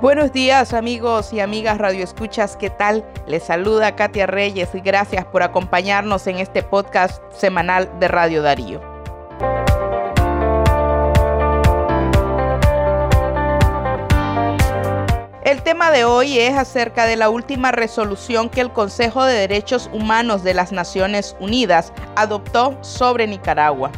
Buenos días amigos y amigas Radio Escuchas, ¿qué tal? Les saluda Katia Reyes y gracias por acompañarnos en este podcast semanal de Radio Darío. El tema de hoy es acerca de la última resolución que el Consejo de Derechos Humanos de las Naciones Unidas adoptó sobre Nicaragua.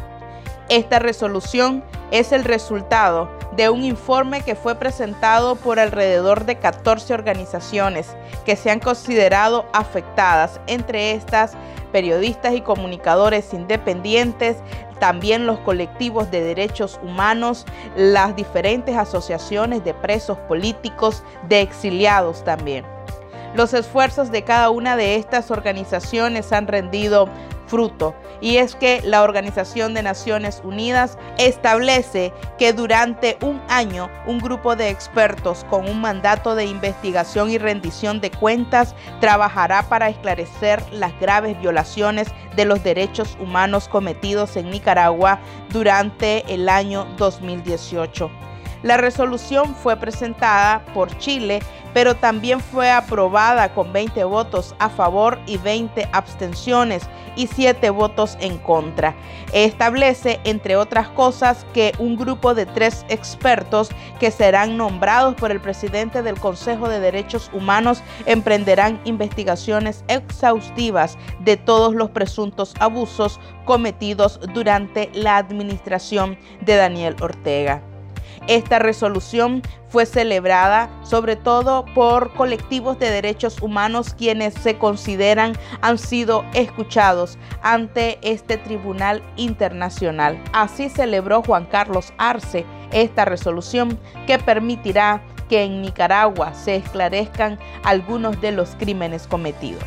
Esta resolución es el resultado de un informe que fue presentado por alrededor de 14 organizaciones que se han considerado afectadas, entre estas periodistas y comunicadores independientes, también los colectivos de derechos humanos, las diferentes asociaciones de presos políticos, de exiliados también. Los esfuerzos de cada una de estas organizaciones han rendido fruto y es que la Organización de Naciones Unidas establece que durante un año un grupo de expertos con un mandato de investigación y rendición de cuentas trabajará para esclarecer las graves violaciones de los derechos humanos cometidos en Nicaragua durante el año 2018. La resolución fue presentada por Chile, pero también fue aprobada con 20 votos a favor y 20 abstenciones y 7 votos en contra. Establece, entre otras cosas, que un grupo de tres expertos que serán nombrados por el presidente del Consejo de Derechos Humanos emprenderán investigaciones exhaustivas de todos los presuntos abusos cometidos durante la administración de Daniel Ortega. Esta resolución fue celebrada sobre todo por colectivos de derechos humanos quienes se consideran han sido escuchados ante este tribunal internacional. Así celebró Juan Carlos Arce esta resolución que permitirá que en Nicaragua se esclarezcan algunos de los crímenes cometidos.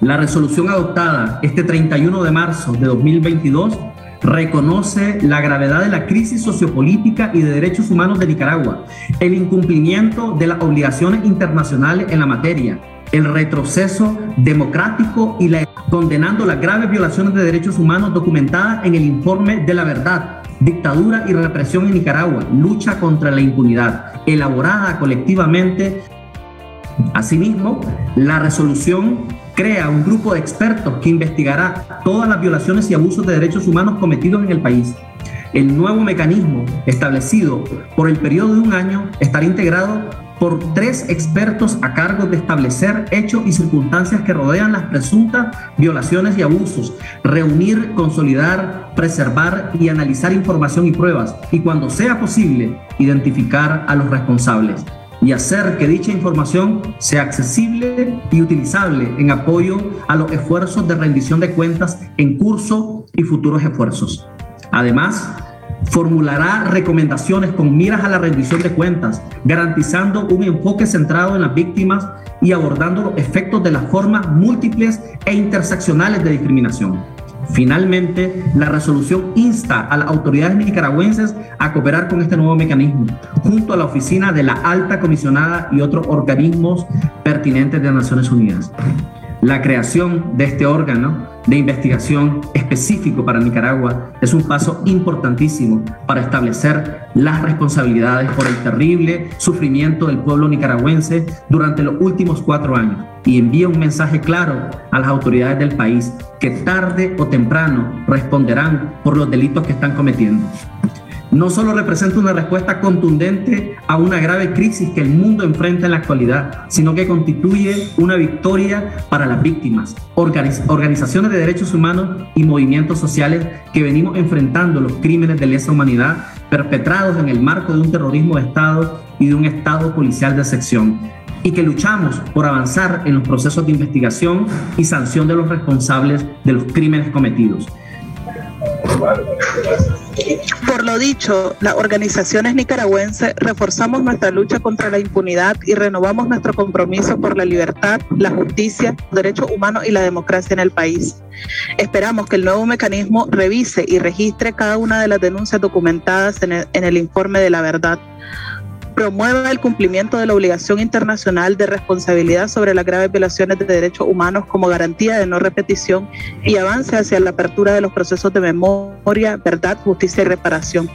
La resolución adoptada este 31 de marzo de 2022 reconoce la gravedad de la crisis sociopolítica y de derechos humanos de Nicaragua, el incumplimiento de las obligaciones internacionales en la materia, el retroceso democrático y la, condenando las graves violaciones de derechos humanos documentadas en el informe de la verdad, dictadura y represión en Nicaragua, lucha contra la impunidad, elaborada colectivamente. Asimismo, la resolución crea un grupo de expertos que investigará todas las violaciones y abusos de derechos humanos cometidos en el país. El nuevo mecanismo establecido por el periodo de un año estará integrado por tres expertos a cargo de establecer hechos y circunstancias que rodean las presuntas violaciones y abusos, reunir, consolidar, preservar y analizar información y pruebas y cuando sea posible identificar a los responsables y hacer que dicha información sea accesible y utilizable en apoyo a los esfuerzos de rendición de cuentas en curso y futuros esfuerzos. Además, formulará recomendaciones con miras a la rendición de cuentas, garantizando un enfoque centrado en las víctimas y abordando los efectos de las formas múltiples e interseccionales de discriminación. Finalmente, la resolución insta a las autoridades nicaragüenses a cooperar con este nuevo mecanismo, junto a la oficina de la alta comisionada y otros organismos pertinentes de Naciones Unidas. La creación de este órgano de investigación específico para Nicaragua es un paso importantísimo para establecer las responsabilidades por el terrible sufrimiento del pueblo nicaragüense durante los últimos cuatro años. Y envía un mensaje claro a las autoridades del país que tarde o temprano responderán por los delitos que están cometiendo no solo representa una respuesta contundente a una grave crisis que el mundo enfrenta en la actualidad, sino que constituye una victoria para las víctimas, organizaciones de derechos humanos y movimientos sociales que venimos enfrentando los crímenes de lesa humanidad perpetrados en el marco de un terrorismo de Estado y de un Estado policial de sección y que luchamos por avanzar en los procesos de investigación y sanción de los responsables de los crímenes cometidos. Por lo dicho, las organizaciones nicaragüenses reforzamos nuestra lucha contra la impunidad y renovamos nuestro compromiso por la libertad, la justicia, los derechos humanos y la democracia en el país. Esperamos que el nuevo mecanismo revise y registre cada una de las denuncias documentadas en el, en el informe de la verdad promueva el cumplimiento de la obligación internacional de responsabilidad sobre las graves violaciones de derechos humanos como garantía de no repetición y avance hacia la apertura de los procesos de memoria, verdad, justicia y reparación.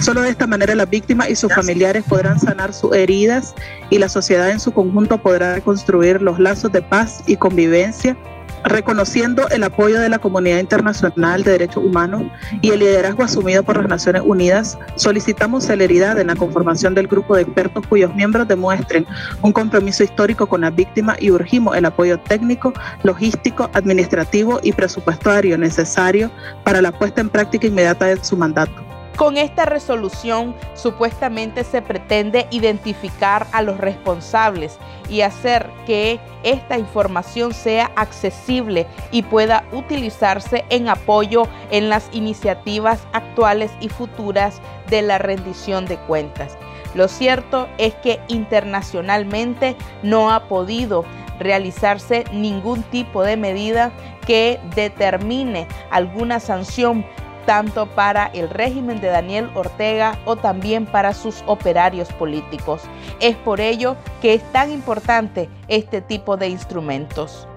Solo de esta manera las víctimas y sus familiares podrán sanar sus heridas y la sociedad en su conjunto podrá reconstruir los lazos de paz y convivencia reconociendo el apoyo de la comunidad internacional de derechos humanos y el liderazgo asumido por las Naciones Unidas, solicitamos celeridad en la conformación del grupo de expertos cuyos miembros demuestren un compromiso histórico con las víctimas y urgimos el apoyo técnico, logístico, administrativo y presupuestario necesario para la puesta en práctica inmediata de su mandato. Con esta resolución supuestamente se pretende identificar a los responsables y hacer que esta información sea accesible y pueda utilizarse en apoyo en las iniciativas actuales y futuras de la rendición de cuentas. Lo cierto es que internacionalmente no ha podido realizarse ningún tipo de medida que determine alguna sanción tanto para el régimen de Daniel Ortega o también para sus operarios políticos. Es por ello que es tan importante este tipo de instrumentos.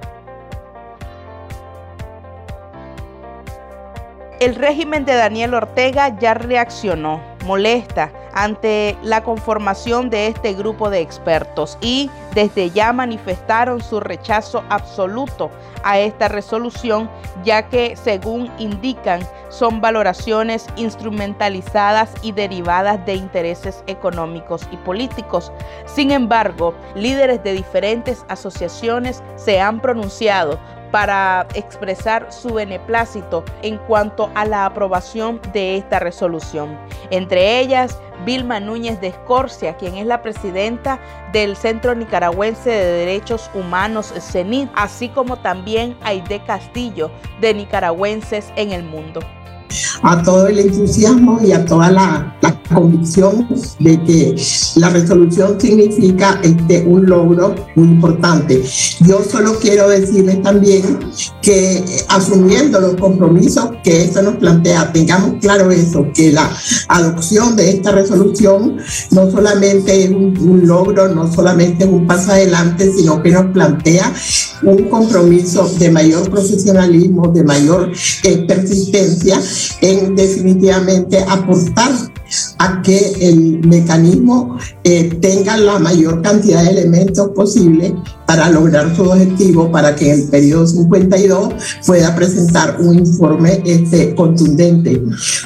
El régimen de Daniel Ortega ya reaccionó, molesta ante la conformación de este grupo de expertos y desde ya manifestaron su rechazo absoluto a esta resolución, ya que según indican son valoraciones instrumentalizadas y derivadas de intereses económicos y políticos. Sin embargo, líderes de diferentes asociaciones se han pronunciado para expresar su beneplácito en cuanto a la aprobación de esta resolución. Entre ellas, Vilma Núñez de Escorcia, quien es la presidenta del Centro Nicaragüense de Derechos Humanos CENID, así como también Aide Castillo, de Nicaragüenses en el Mundo a todo el entusiasmo y a toda la, convicción de que la resolución significa este, un logro muy importante. Yo solo quiero decirles también que asumiendo los compromisos que esto nos plantea, tengamos claro eso, que la adopción de esta resolución no solamente es un, un logro, no solamente es un paso adelante, sino que nos plantea un compromiso de mayor profesionalismo, de mayor eh, persistencia en definitivamente aportar a que el mecanismo eh, tenga la mayor cantidad de elementos posible para lograr su objetivo, para que en el periodo 52 pueda presentar un informe este, contundente.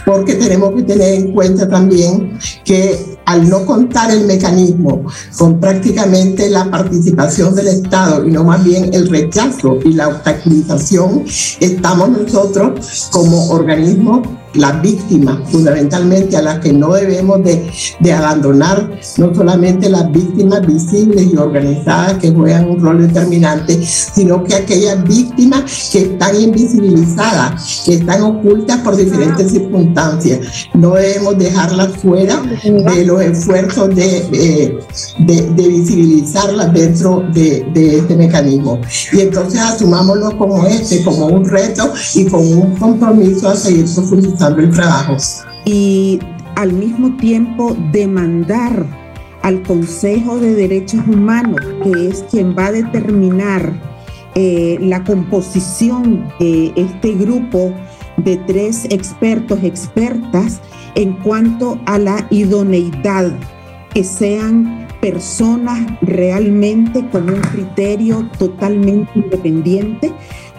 Porque tenemos que tener en cuenta también que al no contar el mecanismo con prácticamente la participación del Estado y no más bien el rechazo y la obstaculización, estamos nosotros como organismo las víctimas, fundamentalmente a las que no debemos de, abandonar, no solamente las víctimas visibles y organizadas que juegan un rol determinante, sino que aquellas víctimas que están invisibilizadas, que están ocultas por diferentes circunstancias. No debemos dejarlas fuera de los esfuerzos de, de, visibilizarlas dentro de, este mecanismo. Y entonces asumámoslo como este, como un reto y como un compromiso a seguir profundizando Y al mismo tiempo demandar al Consejo de Derechos Humanos, que es quien va a determinar eh, la composición de este grupo de tres expertos, expertas, en cuanto a la idoneidad, que sean personas realmente con un criterio totalmente independiente,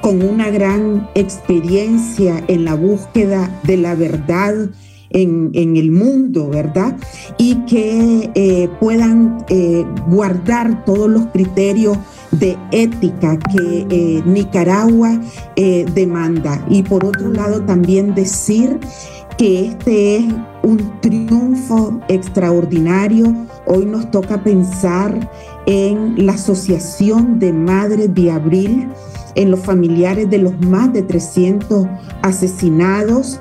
con una gran experiencia en la búsqueda de la verdad en, el mundo, ¿verdad? Y que eh, puedan eh, guardar todos los criterios de ética que eh, Nicaragua demanda. Y por otro lado, también decir que este es un triunfo extraordinario. Hoy nos toca pensar en la Asociación de Madres de Abril en los familiares de los más de 300 asesinados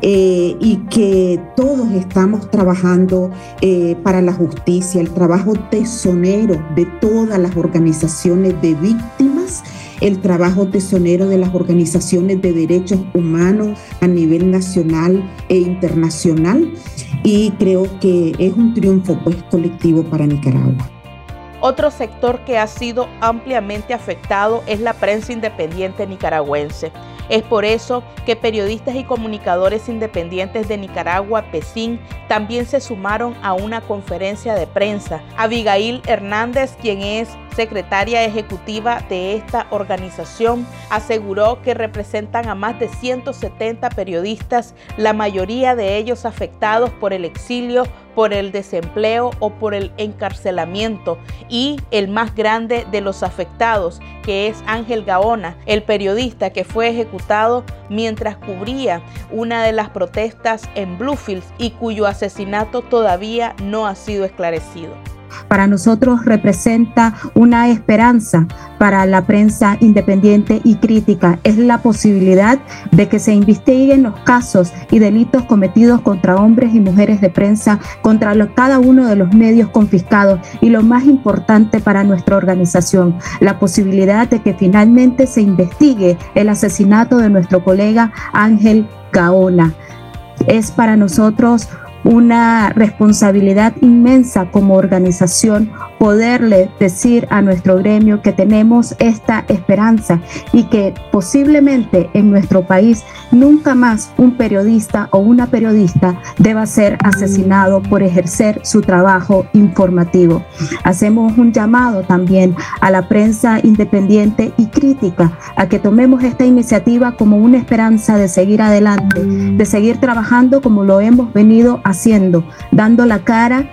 eh, y que todos estamos trabajando eh, para la justicia, el trabajo tesonero de todas las organizaciones de víctimas, el trabajo tesonero de las organizaciones de derechos humanos a nivel nacional e internacional y creo que es un triunfo pues colectivo para Nicaragua. Otro sector que ha sido ampliamente afectado es la prensa independiente nicaragüense. Es por eso que periodistas y comunicadores independientes de Nicaragua, PECIN, también se sumaron a una conferencia de prensa. Abigail Hernández, quien es secretaria ejecutiva de esta organización, aseguró que representan a más de 170 periodistas, la mayoría de ellos afectados por el exilio, por el desempleo o por el encarcelamiento y el más grande de los afectados, que es Ángel Gaona, el periodista que fue ejecutado mientras cubría una de las protestas en Bluefields y cuyo asesinato todavía no ha sido esclarecido para nosotros representa una esperanza para la prensa independiente y crítica. Es la posibilidad de que se investiguen los casos y delitos cometidos contra hombres y mujeres de prensa, contra cada uno de los medios confiscados y lo más importante para nuestra organización, la posibilidad de que finalmente se investigue el asesinato de nuestro colega Ángel Gaona. Es para nosotros una responsabilidad inmensa como organización poderle decir a nuestro gremio que tenemos esta esperanza y que posiblemente en nuestro país nunca más un periodista o una periodista deba ser asesinado por ejercer su trabajo informativo. Hacemos un llamado también a la prensa independiente y crítica a que tomemos esta iniciativa como una esperanza de seguir adelante, de seguir trabajando como lo hemos venido haciendo, dando la cara,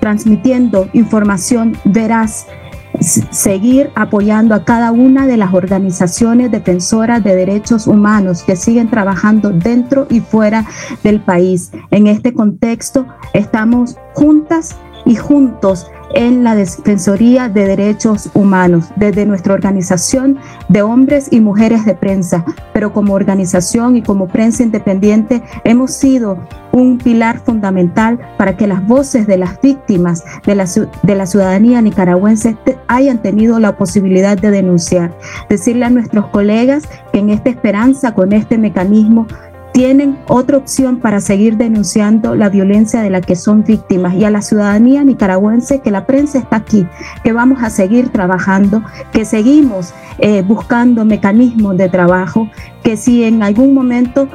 transmitiendo información veraz seguir apoyando a cada una de las organizaciones defensoras de derechos humanos que siguen trabajando dentro y fuera del país. En este contexto estamos juntas y juntos en la Defensoría de Derechos Humanos, desde nuestra organización de hombres y mujeres de prensa, pero como organización y como prensa independiente hemos sido un pilar fundamental para que las voces de las víctimas de la, de la ciudadanía nicaragüense hayan tenido la posibilidad de denunciar. Decirle a nuestros colegas que en esta esperanza, con este mecanismo, tienen otra opción para seguir denunciando la violencia de la que son víctimas. Y a la ciudadanía nicaragüense que la prensa está aquí, que vamos a seguir trabajando, que seguimos eh, buscando mecanismos de trabajo, que si en algún momento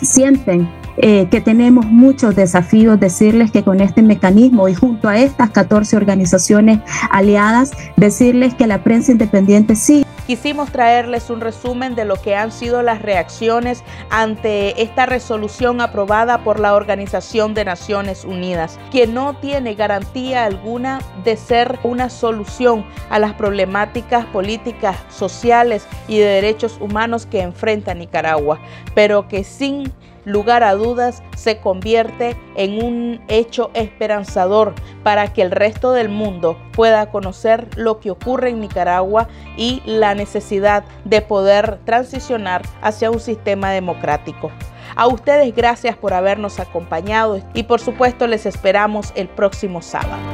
sienten eh, que tenemos muchos desafíos, decirles que con este mecanismo y junto a estas 14 organizaciones aliadas, decirles que la prensa independiente sí. Quisimos traerles un resumen de lo que han sido las reacciones ante esta resolución aprobada por la Organización de Naciones Unidas, que no tiene garantía alguna de ser una solución a las problemáticas políticas, sociales y de derechos humanos que enfrenta Nicaragua, pero que sin lugar a dudas, se convierte en un hecho esperanzador para que el resto del mundo pueda conocer lo que ocurre en Nicaragua y la necesidad de poder transicionar hacia un sistema democrático. A ustedes gracias por habernos acompañado y por supuesto les esperamos el próximo sábado.